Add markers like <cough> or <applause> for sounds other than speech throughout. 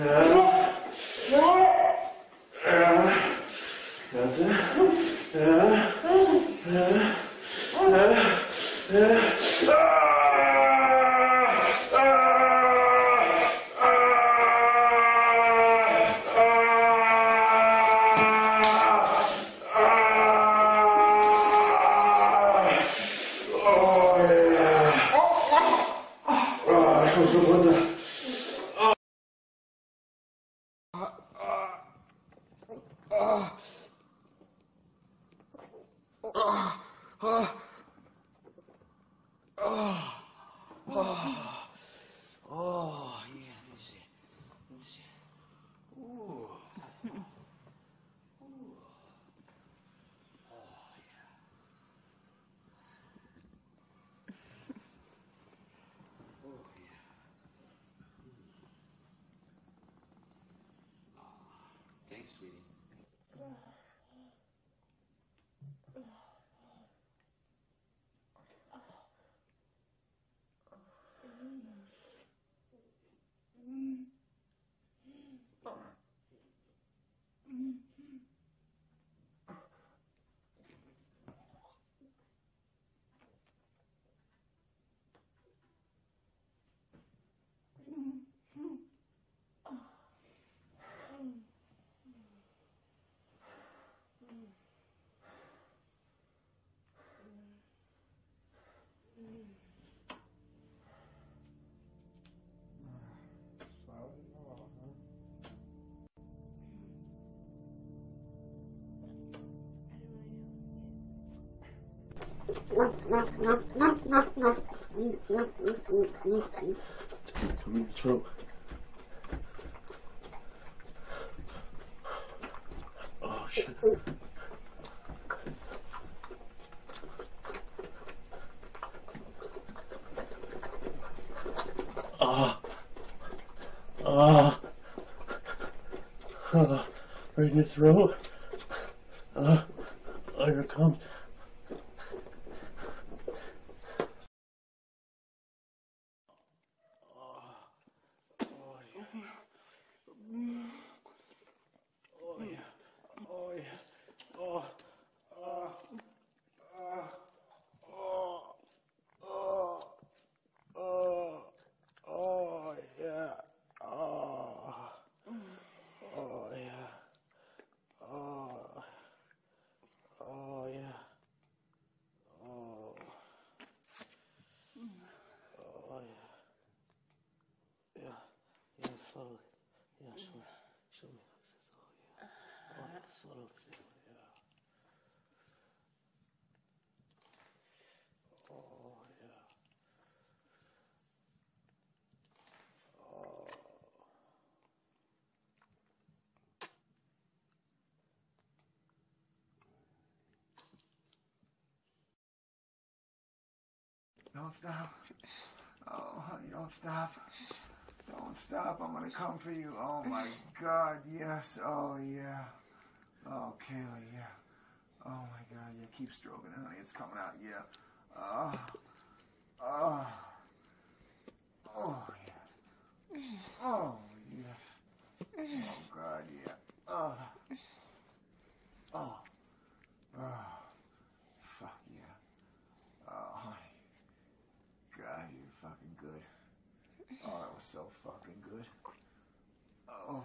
Ja. Thanks, sweetie. Come in your. Oh, shit. Ah. Ah. Ah. Right in your throat. Ah. Oh, here it comes. Oh yeah. Oh yeah. Oh. Oh. Oh. Oh. Oh. Oh. Oh yeah. Oh. Oh yeah. Oh. Oh yeah. Oh. Oh yeah. Yeah. Yeah, slowly. Yeah, show me. Show me. Oh yeah. Oh, uh-huh. yeah, slowly. Yeah. Oh yeah. Oh. Don't stop. Oh, honey, don't stop. Don't stop. I'm gonna come for you. Oh my God, yes. Oh yeah. Oh, Kayla, yeah. Oh my God, yeah. Keep stroking it, honey. It's coming out. Yeah. Oh. Oh. Oh yeah. Oh yes. Oh God, yeah. Oh. Oh. Oh. Fuck yeah. Oh, honey. God, you're fucking good. Oh, that was so fucking good. Oh,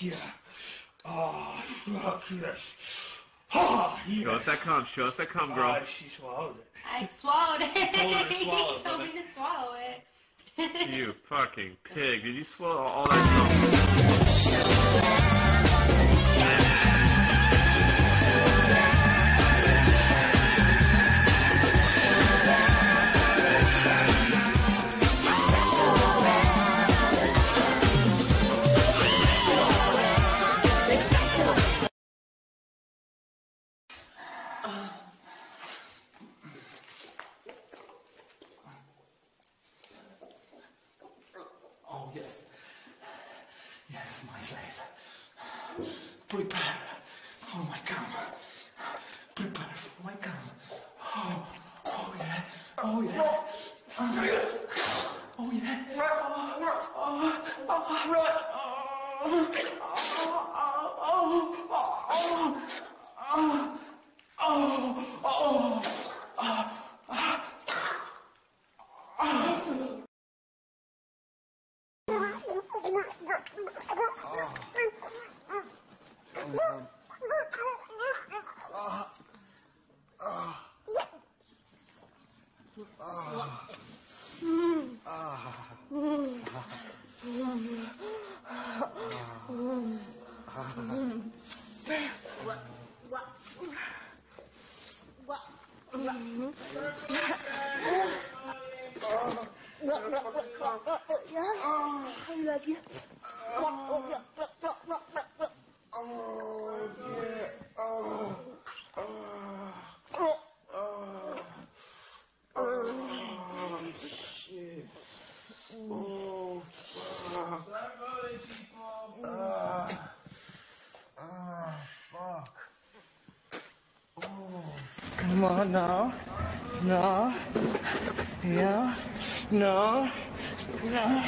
yeah. Oh, fuck yes. Ah, oh, yeah. Show us that cum. Show us that cum, girl. Oh, she swallowed it. I swallowed it. told her to swallow he <laughs> told me to swallow it. <laughs> You fucking pig. Did you swallow all that cum? <laughs> Oh yeah. Oh yeah. Oh, oh, oh, oh, oh, oh. Ah. Come on now. No. Yeah. No. No.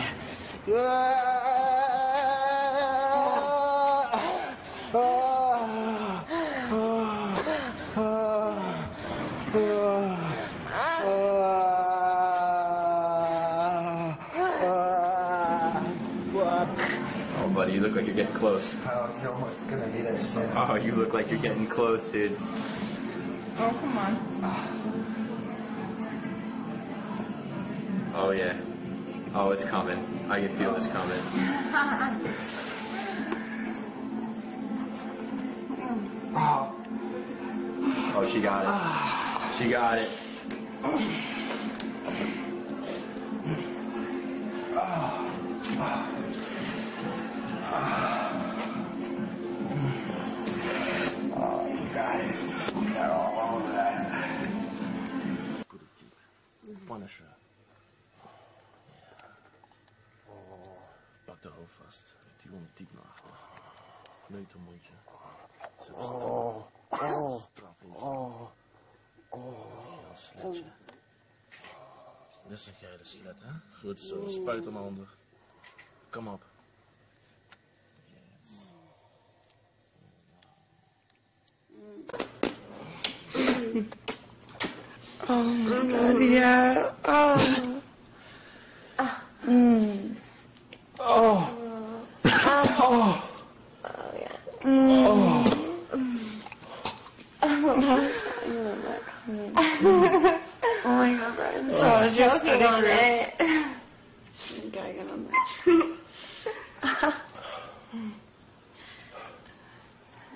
Oh, buddy, you look like you're getting close. I don't know what's gonna be there soon. Oh, you look like you're getting close, dude. Oh, come on. Oh, yeah. Oh, it's coming. I can feel this coming. Oh, Oh, she got it. She got it. oh, Punisher. Pak de hoofd vast. Die ondertypnagel. Neut een mondje. Zet oh, oh, straf in oh, oh. Ja, sletje. Dit zeg jij de slet, hè? Goed zo, spuit hem handig. Kom op. my god, yeah. Oh. Mm. Oh. Oh. Oh, yeah. Mm. Oh. Oh, <laughs> oh my god, Brian. So I was just on it. On that.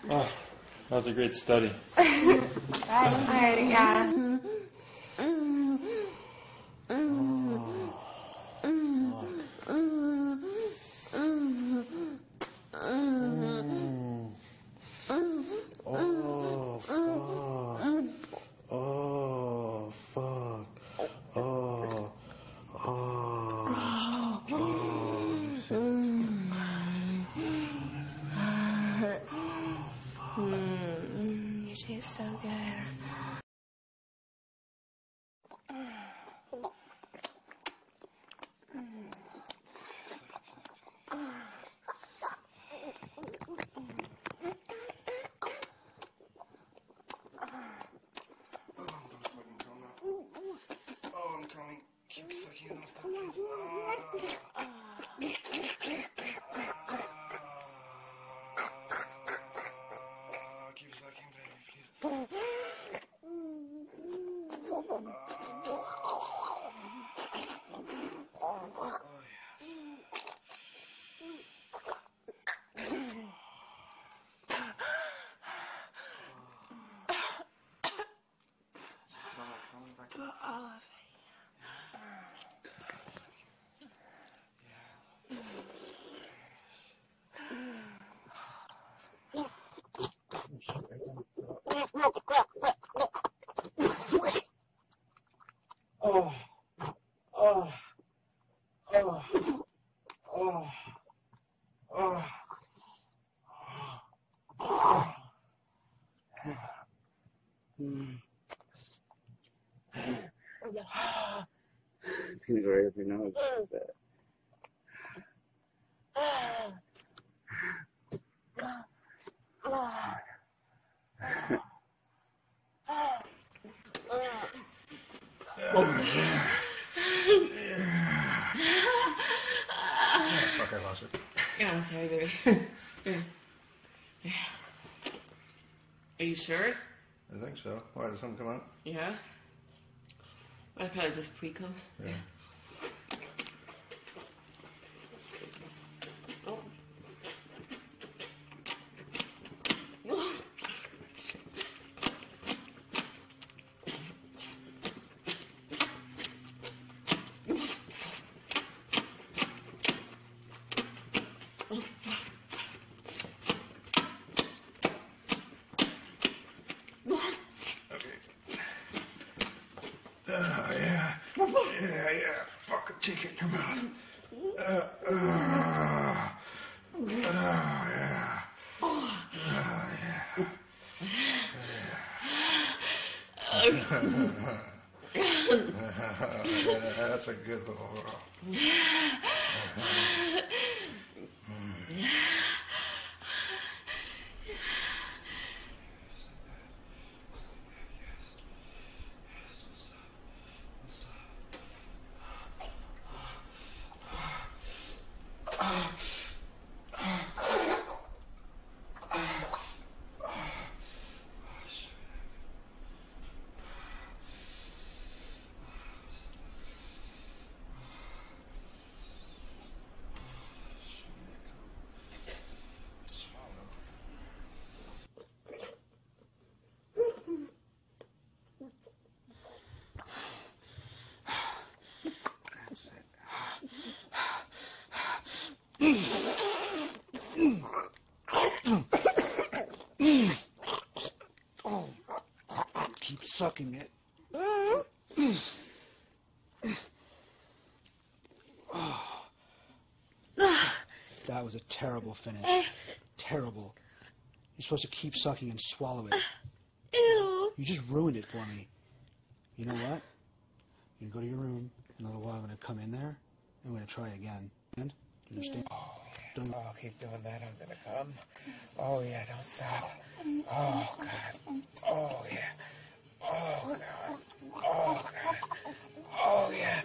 Oh, <laughs> that was a great study. <laughs> Alright, yeah. It's gonna go right up your nose. Fuck, I lost it. Yeah, I'm sorry, baby. <laughs> Yeah. Yeah. Are you sure? I think so. Why, did something come out? Yeah. I probably just pre cum. Yeah. Oh. Okay. Uh, yeah. Yeah, yeah. Fucking take it. Come on. Uh, uh, uh, yeah. Uh, yeah. <laughs> yeah, that's a good little girl. <laughs> Keep sucking it. That was a terrible finish. Terrible. You're supposed to keep sucking and swallow it. Ew. You just ruined it for me. You know what? You can go to your room. In a little while, I'm going to come in there and we're going to try again. And you understand? Oh, don't Oh, keep doing that. I'm gonna come. Oh yeah, don't stop. Oh God. Oh yeah. Oh God. Oh God. Oh yeah.